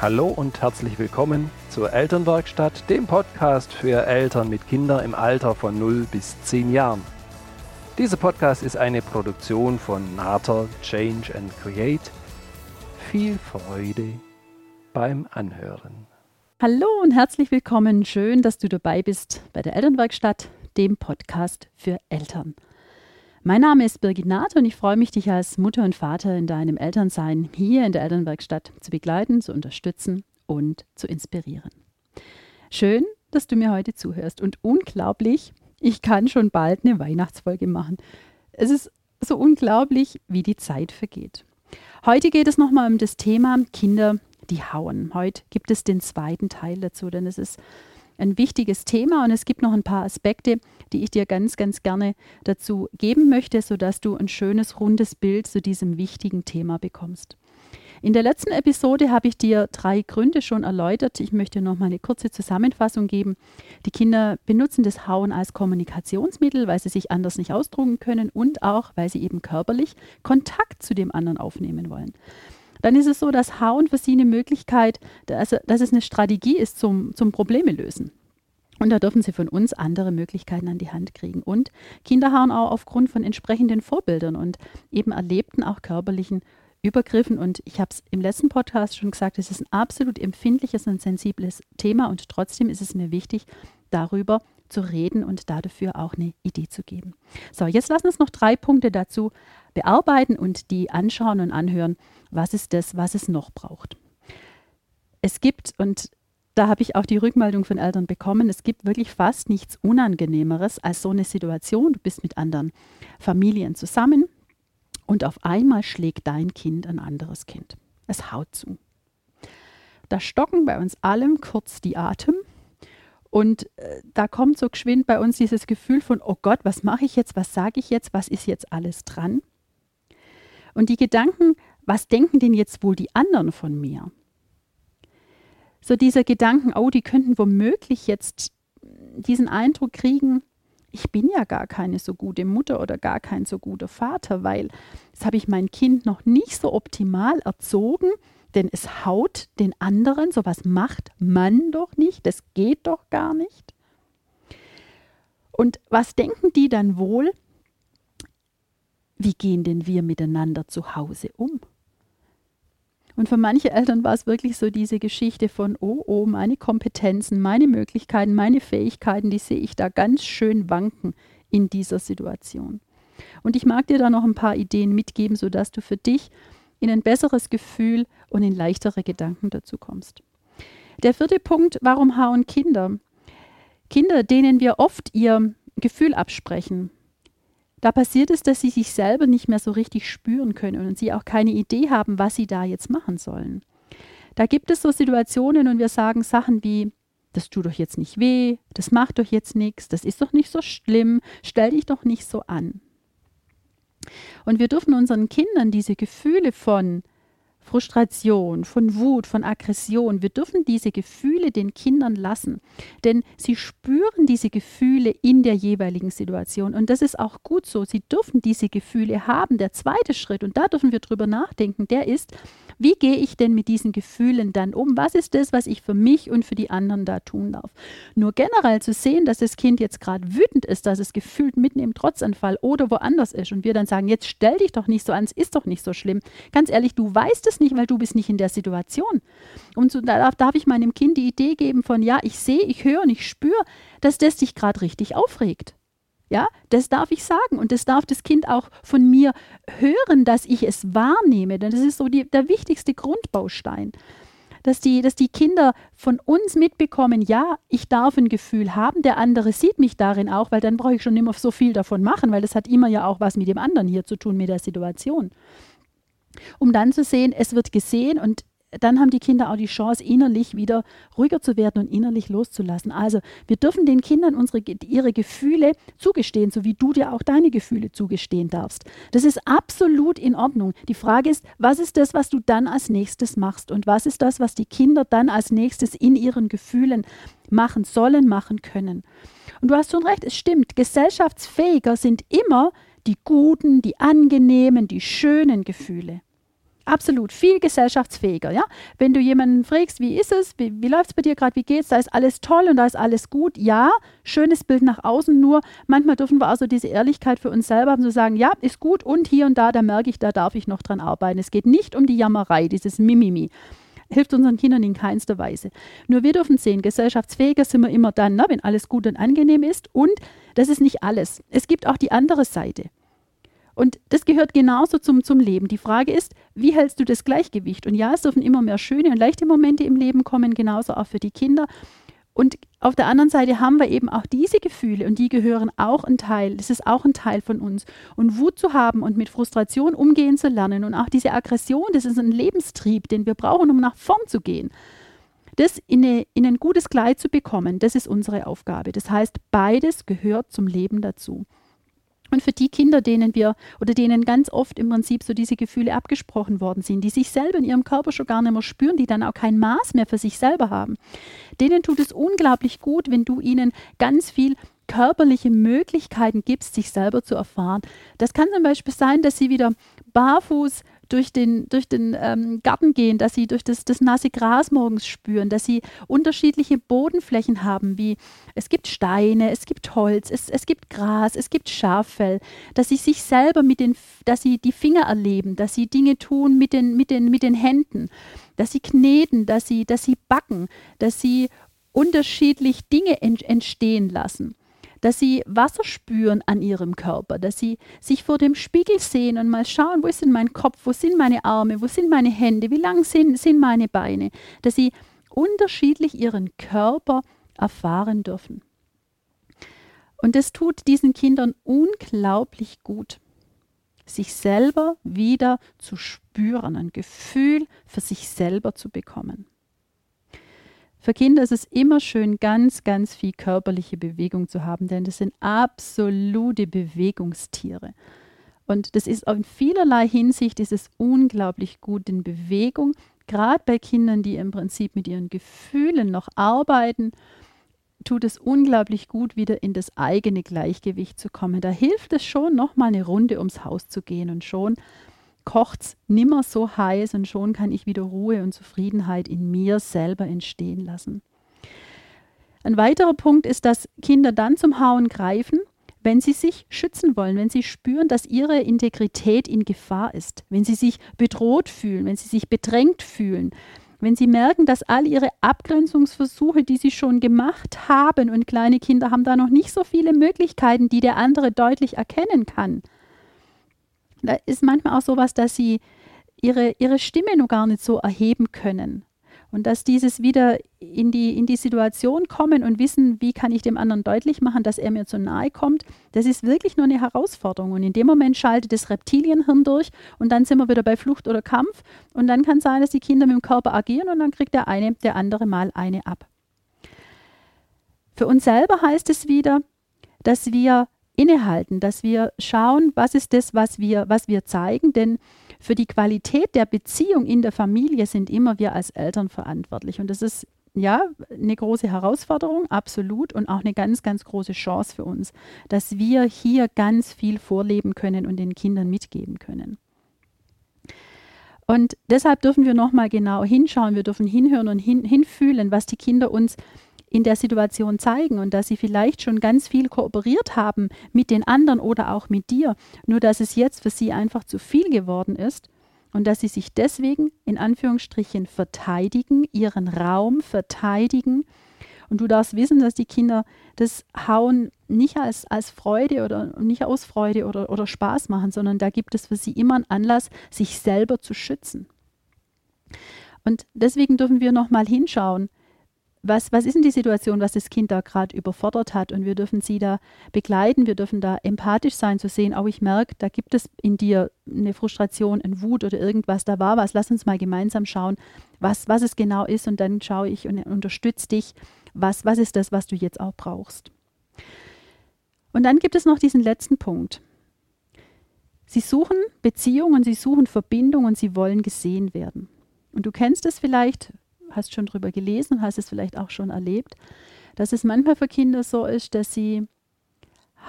Hallo und herzlich willkommen zur Elternwerkstatt, dem Podcast für Eltern mit Kindern im Alter von 0 bis 10 Jahren. Dieser Podcast ist eine Produktion von Nater Change and Create. Viel Freude beim Anhören. Hallo und herzlich willkommen. Schön, dass du dabei bist bei der Elternwerkstatt, dem Podcast für Eltern. Mein Name ist Birgit Nath und ich freue mich, dich als Mutter und Vater in deinem Elternsein hier in der Elternwerkstatt zu begleiten, zu unterstützen und zu inspirieren. Schön, dass du mir heute zuhörst und unglaublich, ich kann schon bald eine Weihnachtsfolge machen. Es ist so unglaublich, wie die Zeit vergeht. Heute geht es nochmal um das Thema Kinder, die hauen. Heute gibt es den zweiten Teil dazu, denn es ist ein wichtiges Thema und es gibt noch ein paar Aspekte, die ich dir ganz, ganz gerne dazu geben möchte, sodass du ein schönes, rundes Bild zu diesem wichtigen Thema bekommst. In der letzten Episode habe ich dir drei Gründe schon erläutert. Ich möchte noch mal eine kurze Zusammenfassung geben. Die Kinder benutzen das Hauen als Kommunikationsmittel, weil sie sich anders nicht ausdrucken können und auch, weil sie eben körperlich Kontakt zu dem anderen aufnehmen wollen. Dann ist es so, dass Hauen für sie eine Möglichkeit, dass, dass es eine Strategie ist zum, zum Probleme lösen. Und da dürfen sie von uns andere Möglichkeiten an die Hand kriegen. Und Kinder hauen auch aufgrund von entsprechenden Vorbildern und eben erlebten auch körperlichen Übergriffen. Und ich habe es im letzten Podcast schon gesagt, es ist ein absolut empfindliches und sensibles Thema. Und trotzdem ist es mir wichtig, darüber zu reden und dafür auch eine Idee zu geben. So, jetzt lassen uns noch drei Punkte dazu bearbeiten und die anschauen und anhören, was ist das, was es noch braucht. Es gibt, und da habe ich auch die Rückmeldung von Eltern bekommen, es gibt wirklich fast nichts Unangenehmeres als so eine Situation. Du bist mit anderen Familien zusammen und auf einmal schlägt dein Kind ein anderes Kind. Es haut zu. Da stocken bei uns allem kurz die Atem und äh, da kommt so geschwind bei uns dieses Gefühl von, oh Gott, was mache ich jetzt, was sage ich jetzt, was ist jetzt alles dran? Und die Gedanken, was denken denn jetzt wohl die anderen von mir? So dieser Gedanken, oh, die könnten womöglich jetzt diesen Eindruck kriegen, ich bin ja gar keine so gute Mutter oder gar kein so guter Vater, weil das habe ich mein Kind noch nicht so optimal erzogen, denn es haut den anderen, sowas macht man doch nicht, das geht doch gar nicht. Und was denken die dann wohl? Wie gehen denn wir miteinander zu Hause um? Und für manche Eltern war es wirklich so diese Geschichte von, oh, oh, meine Kompetenzen, meine Möglichkeiten, meine Fähigkeiten, die sehe ich da ganz schön wanken in dieser Situation. Und ich mag dir da noch ein paar Ideen mitgeben, sodass du für dich in ein besseres Gefühl und in leichtere Gedanken dazu kommst. Der vierte Punkt, warum hauen Kinder? Kinder, denen wir oft ihr Gefühl absprechen, da passiert es, dass sie sich selber nicht mehr so richtig spüren können und sie auch keine Idee haben, was sie da jetzt machen sollen. Da gibt es so Situationen und wir sagen Sachen wie, das tut doch jetzt nicht weh, das macht doch jetzt nichts, das ist doch nicht so schlimm, stell dich doch nicht so an. Und wir dürfen unseren Kindern diese Gefühle von Frustration, von Wut, von Aggression. Wir dürfen diese Gefühle den Kindern lassen, denn sie spüren diese Gefühle in der jeweiligen Situation. Und das ist auch gut so. Sie dürfen diese Gefühle haben. Der zweite Schritt, und da dürfen wir drüber nachdenken, der ist, wie gehe ich denn mit diesen Gefühlen dann um? Was ist das, was ich für mich und für die anderen da tun darf? Nur generell zu sehen, dass das Kind jetzt gerade wütend ist, dass es gefühlt mitten im Trotzanfall oder woanders ist und wir dann sagen, jetzt stell dich doch nicht so an, es ist doch nicht so schlimm. Ganz ehrlich, du weißt es nicht, weil du bist nicht in der Situation. Und so, da darf ich meinem Kind die Idee geben von, ja, ich sehe, ich höre und ich spüre, dass das dich gerade richtig aufregt. Ja, das darf ich sagen und das darf das Kind auch von mir hören, dass ich es wahrnehme, denn das ist so die, der wichtigste Grundbaustein. Dass die, dass die Kinder von uns mitbekommen, ja, ich darf ein Gefühl haben, der andere sieht mich darin auch, weil dann brauche ich schon immer so viel davon machen, weil das hat immer ja auch was mit dem anderen hier zu tun, mit der Situation. Um dann zu sehen, es wird gesehen und dann haben die Kinder auch die Chance, innerlich wieder ruhiger zu werden und innerlich loszulassen. Also wir dürfen den Kindern unsere, ihre Gefühle zugestehen, so wie du dir auch deine Gefühle zugestehen darfst. Das ist absolut in Ordnung. Die Frage ist, was ist das, was du dann als nächstes machst und was ist das, was die Kinder dann als nächstes in ihren Gefühlen machen sollen, machen können. Und du hast schon recht, es stimmt, gesellschaftsfähiger sind immer die guten, die angenehmen, die schönen Gefühle. Absolut viel gesellschaftsfähiger. Ja? Wenn du jemanden fragst, wie ist es, wie, wie läuft es bei dir gerade, wie geht's, da ist alles toll und da ist alles gut. Ja, schönes Bild nach außen, nur manchmal dürfen wir also diese Ehrlichkeit für uns selber haben, zu sagen, ja, ist gut und hier und da, da merke ich, da darf ich noch dran arbeiten. Es geht nicht um die Jammerei, dieses Mimimi hilft unseren Kindern in keinster Weise. Nur wir dürfen sehen, gesellschaftsfähiger sind wir immer dann, ne, wenn alles gut und angenehm ist. Und das ist nicht alles. Es gibt auch die andere Seite. Und das gehört genauso zum, zum Leben. Die Frage ist, wie hältst du das Gleichgewicht? Und ja, es dürfen immer mehr schöne und leichte Momente im Leben kommen, genauso auch für die Kinder. Und auf der anderen Seite haben wir eben auch diese Gefühle und die gehören auch ein Teil, das ist auch ein Teil von uns. Und Wut zu haben und mit Frustration umgehen zu lernen und auch diese Aggression, das ist ein Lebenstrieb, den wir brauchen, um nach vorn zu gehen. Das in, eine, in ein gutes Kleid zu bekommen, das ist unsere Aufgabe. Das heißt, beides gehört zum Leben dazu. Und für die Kinder, denen wir oder denen ganz oft im Prinzip so diese Gefühle abgesprochen worden sind, die sich selber in ihrem Körper schon gar nicht mehr spüren, die dann auch kein Maß mehr für sich selber haben, denen tut es unglaublich gut, wenn du ihnen ganz viel körperliche Möglichkeiten gibst, sich selber zu erfahren. Das kann zum Beispiel sein, dass sie wieder barfuß durch den, durch den ähm, Garten gehen, dass sie durch das, das nasse Gras morgens spüren, dass sie unterschiedliche Bodenflächen haben, wie es gibt Steine, es gibt Holz, es, es gibt Gras, es gibt Schaffell, dass sie sich selber mit den, dass sie die Finger erleben, dass sie Dinge tun mit den, mit den, mit den Händen, dass sie kneten, dass sie, dass sie backen, dass sie unterschiedlich Dinge entstehen lassen dass sie Wasser spüren an ihrem Körper, dass sie sich vor dem Spiegel sehen und mal schauen, wo ist denn mein Kopf, wo sind meine Arme, wo sind meine Hände, wie lang sind, sind meine Beine, dass sie unterschiedlich ihren Körper erfahren dürfen. Und das tut diesen Kindern unglaublich gut, sich selber wieder zu spüren, ein Gefühl für sich selber zu bekommen. Für Kinder ist es immer schön, ganz, ganz viel körperliche Bewegung zu haben, denn das sind absolute Bewegungstiere. Und das ist in vielerlei Hinsicht ist es unglaublich gut in Bewegung, gerade bei Kindern, die im Prinzip mit ihren Gefühlen noch arbeiten, tut es unglaublich gut, wieder in das eigene Gleichgewicht zu kommen. Da hilft es schon, nochmal eine Runde ums Haus zu gehen und schon kocht es nimmer so heiß und schon kann ich wieder Ruhe und Zufriedenheit in mir selber entstehen lassen. Ein weiterer Punkt ist, dass Kinder dann zum Hauen greifen, wenn sie sich schützen wollen, wenn sie spüren, dass ihre Integrität in Gefahr ist, wenn sie sich bedroht fühlen, wenn sie sich bedrängt fühlen, wenn sie merken, dass all ihre Abgrenzungsversuche, die sie schon gemacht haben, und kleine Kinder haben da noch nicht so viele Möglichkeiten, die der andere deutlich erkennen kann, da ist manchmal auch sowas, dass sie ihre, ihre Stimme noch gar nicht so erheben können. Und dass dieses wieder in die, in die Situation kommen und wissen, wie kann ich dem anderen deutlich machen, dass er mir zu nahe kommt, das ist wirklich nur eine Herausforderung. Und in dem Moment schaltet das Reptilienhirn durch und dann sind wir wieder bei Flucht oder Kampf. Und dann kann sein, dass die Kinder mit dem Körper agieren und dann kriegt der eine, der andere mal eine ab. Für uns selber heißt es wieder, dass wir innehalten, dass wir schauen, was ist das, was wir, was wir zeigen, denn für die Qualität der Beziehung in der Familie sind immer wir als Eltern verantwortlich. Und das ist ja eine große Herausforderung, absolut, und auch eine ganz, ganz große Chance für uns, dass wir hier ganz viel vorleben können und den Kindern mitgeben können. Und deshalb dürfen wir nochmal genau hinschauen, wir dürfen hinhören und hin, hinfühlen, was die Kinder uns in der Situation zeigen und dass sie vielleicht schon ganz viel kooperiert haben mit den anderen oder auch mit dir, nur dass es jetzt für sie einfach zu viel geworden ist und dass sie sich deswegen in Anführungsstrichen verteidigen, ihren Raum verteidigen. Und du darfst wissen, dass die Kinder das Hauen nicht als, als Freude oder nicht aus Freude oder, oder Spaß machen, sondern da gibt es für sie immer einen Anlass, sich selber zu schützen. Und deswegen dürfen wir nochmal hinschauen, was, was ist denn die Situation, was das Kind da gerade überfordert hat? Und wir dürfen sie da begleiten, wir dürfen da empathisch sein, zu sehen, oh, ich merke, da gibt es in dir eine Frustration, eine Wut oder irgendwas, da war was. Lass uns mal gemeinsam schauen, was, was es genau ist. Und dann schaue ich und unterstütze dich, was, was ist das, was du jetzt auch brauchst. Und dann gibt es noch diesen letzten Punkt. Sie suchen Beziehungen, sie suchen Verbindung und sie wollen gesehen werden. Und du kennst es vielleicht, hast schon drüber gelesen, hast es vielleicht auch schon erlebt, dass es manchmal für Kinder so ist, dass sie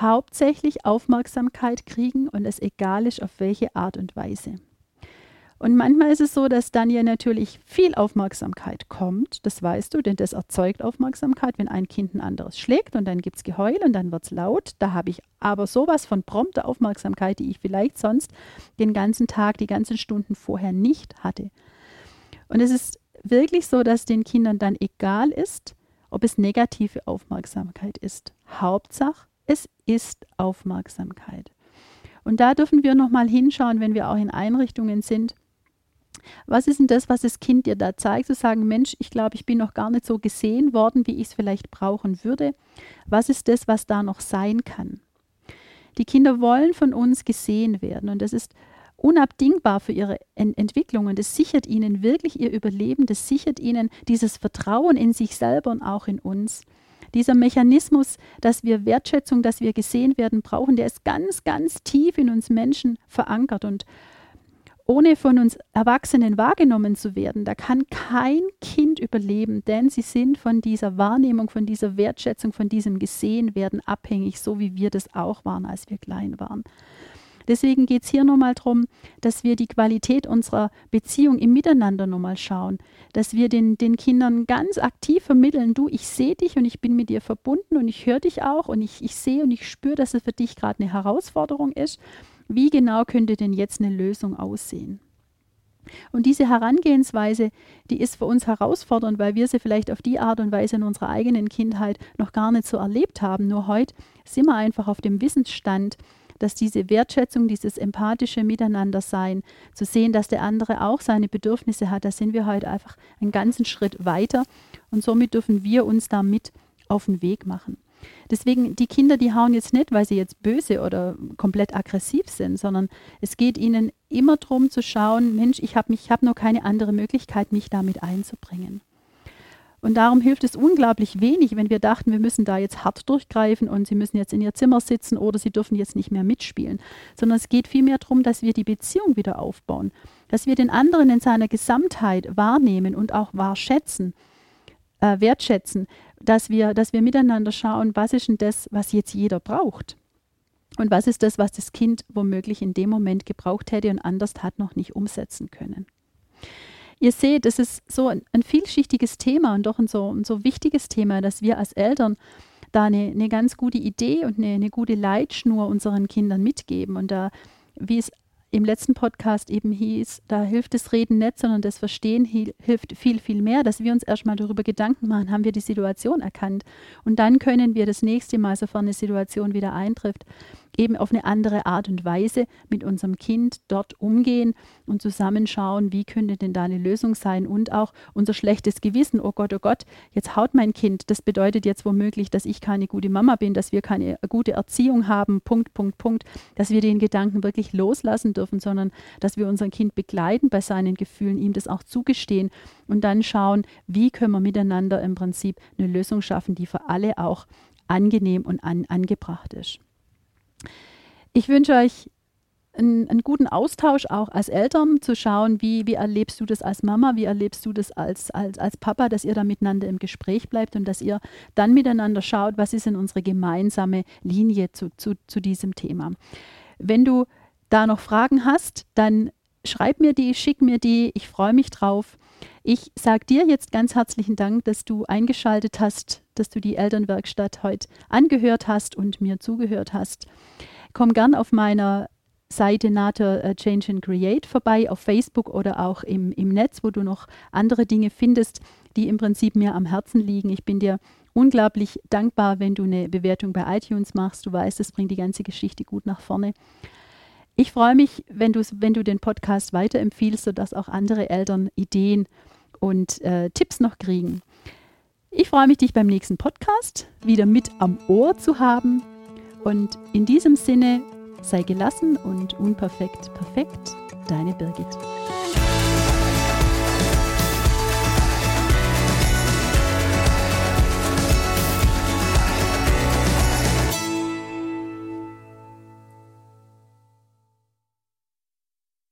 hauptsächlich Aufmerksamkeit kriegen und es egal ist, auf welche Art und Weise. Und manchmal ist es so, dass dann ja natürlich viel Aufmerksamkeit kommt. Das weißt du, denn das erzeugt Aufmerksamkeit, wenn ein Kind ein anderes schlägt und dann gibt es Geheul und dann wird es laut. Da habe ich aber sowas von prompter Aufmerksamkeit, die ich vielleicht sonst den ganzen Tag, die ganzen Stunden vorher nicht hatte. Und es ist wirklich so, dass den Kindern dann egal ist, ob es negative Aufmerksamkeit ist. Hauptsache, es ist Aufmerksamkeit. Und da dürfen wir nochmal hinschauen, wenn wir auch in Einrichtungen sind. Was ist denn das, was das Kind dir da zeigt? Zu sagen, Mensch, ich glaube, ich bin noch gar nicht so gesehen worden, wie ich es vielleicht brauchen würde. Was ist das, was da noch sein kann? Die Kinder wollen von uns gesehen werden und das ist unabdingbar für ihre Ent Entwicklung und es sichert ihnen wirklich ihr Überleben, das sichert ihnen dieses Vertrauen in sich selber und auch in uns. Dieser Mechanismus, dass wir Wertschätzung, dass wir gesehen werden brauchen, der ist ganz, ganz tief in uns Menschen verankert und ohne von uns Erwachsenen wahrgenommen zu werden, da kann kein Kind überleben, denn sie sind von dieser Wahrnehmung, von dieser Wertschätzung, von diesem Gesehenwerden abhängig, so wie wir das auch waren, als wir klein waren. Deswegen geht es hier nochmal darum, dass wir die Qualität unserer Beziehung im Miteinander nochmal schauen, dass wir den, den Kindern ganz aktiv vermitteln, du, ich sehe dich und ich bin mit dir verbunden und ich höre dich auch und ich, ich sehe und ich spüre, dass es für dich gerade eine Herausforderung ist. Wie genau könnte denn jetzt eine Lösung aussehen? Und diese Herangehensweise, die ist für uns herausfordernd, weil wir sie vielleicht auf die Art und Weise in unserer eigenen Kindheit noch gar nicht so erlebt haben. Nur heute sind wir einfach auf dem Wissensstand, dass diese Wertschätzung, dieses empathische Miteinandersein, zu sehen, dass der andere auch seine Bedürfnisse hat, da sind wir heute einfach einen ganzen Schritt weiter und somit dürfen wir uns da mit auf den Weg machen. Deswegen, die Kinder, die hauen jetzt nicht, weil sie jetzt böse oder komplett aggressiv sind, sondern es geht ihnen immer darum zu schauen, Mensch, ich habe hab noch keine andere Möglichkeit, mich damit einzubringen. Und darum hilft es unglaublich wenig, wenn wir dachten, wir müssen da jetzt hart durchgreifen und sie müssen jetzt in ihr Zimmer sitzen oder sie dürfen jetzt nicht mehr mitspielen, sondern es geht vielmehr darum, dass wir die Beziehung wieder aufbauen, dass wir den anderen in seiner Gesamtheit wahrnehmen und auch wahrschätzen, äh, wertschätzen, dass wir, dass wir miteinander schauen, was ist denn das, was jetzt jeder braucht. Und was ist das, was das Kind womöglich in dem Moment gebraucht hätte und anders hat noch nicht umsetzen können. Ihr seht, es ist so ein, ein vielschichtiges Thema und doch ein so, ein so wichtiges Thema, dass wir als Eltern da eine, eine ganz gute Idee und eine, eine gute Leitschnur unseren Kindern mitgeben. Und da, wie es im letzten Podcast eben hieß, da hilft das Reden nicht, sondern das Verstehen hilft viel, viel mehr, dass wir uns erstmal darüber Gedanken machen, haben wir die Situation erkannt. Und dann können wir das nächste Mal, sofern eine Situation wieder eintrifft, eben auf eine andere Art und Weise mit unserem Kind dort umgehen und zusammenschauen, wie könnte denn da eine Lösung sein und auch unser schlechtes Gewissen, oh Gott, oh Gott, jetzt haut mein Kind, das bedeutet jetzt womöglich, dass ich keine gute Mama bin, dass wir keine gute Erziehung haben, Punkt, Punkt, Punkt, dass wir den Gedanken wirklich loslassen dürfen, sondern dass wir unser Kind begleiten bei seinen Gefühlen, ihm das auch zugestehen und dann schauen, wie können wir miteinander im Prinzip eine Lösung schaffen, die für alle auch angenehm und an, angebracht ist. Ich wünsche euch einen, einen, guten Austausch auch als Eltern, zu schauen, wie, wie erlebst du das als Mama, wie erlebst du das als, als, als Papa, dass ihr da miteinander im Gespräch bleibt und dass ihr dann miteinander schaut, was ist denn unsere gemeinsame Linie zu, zu, zu diesem Thema. Wenn du da noch Fragen hast, dann schreib mir die, schick mir die, ich freue mich drauf. Ich sage dir jetzt ganz herzlichen Dank, dass du eingeschaltet hast, dass du die Elternwerkstatt heute angehört hast und mir zugehört hast. Komm gern auf meiner Seite NATO äh, Change and Create vorbei, auf Facebook oder auch im, im Netz, wo du noch andere Dinge findest, die im Prinzip mir am Herzen liegen. Ich bin dir unglaublich dankbar, wenn du eine Bewertung bei iTunes machst. Du weißt, das bringt die ganze Geschichte gut nach vorne. Ich freue mich, wenn, wenn du den Podcast weiterempfiehlst, sodass auch andere Eltern Ideen und äh, Tipps noch kriegen. Ich freue mich, dich beim nächsten Podcast wieder mit am Ohr zu haben. Und in diesem Sinne sei gelassen und unperfekt perfekt, deine Birgit.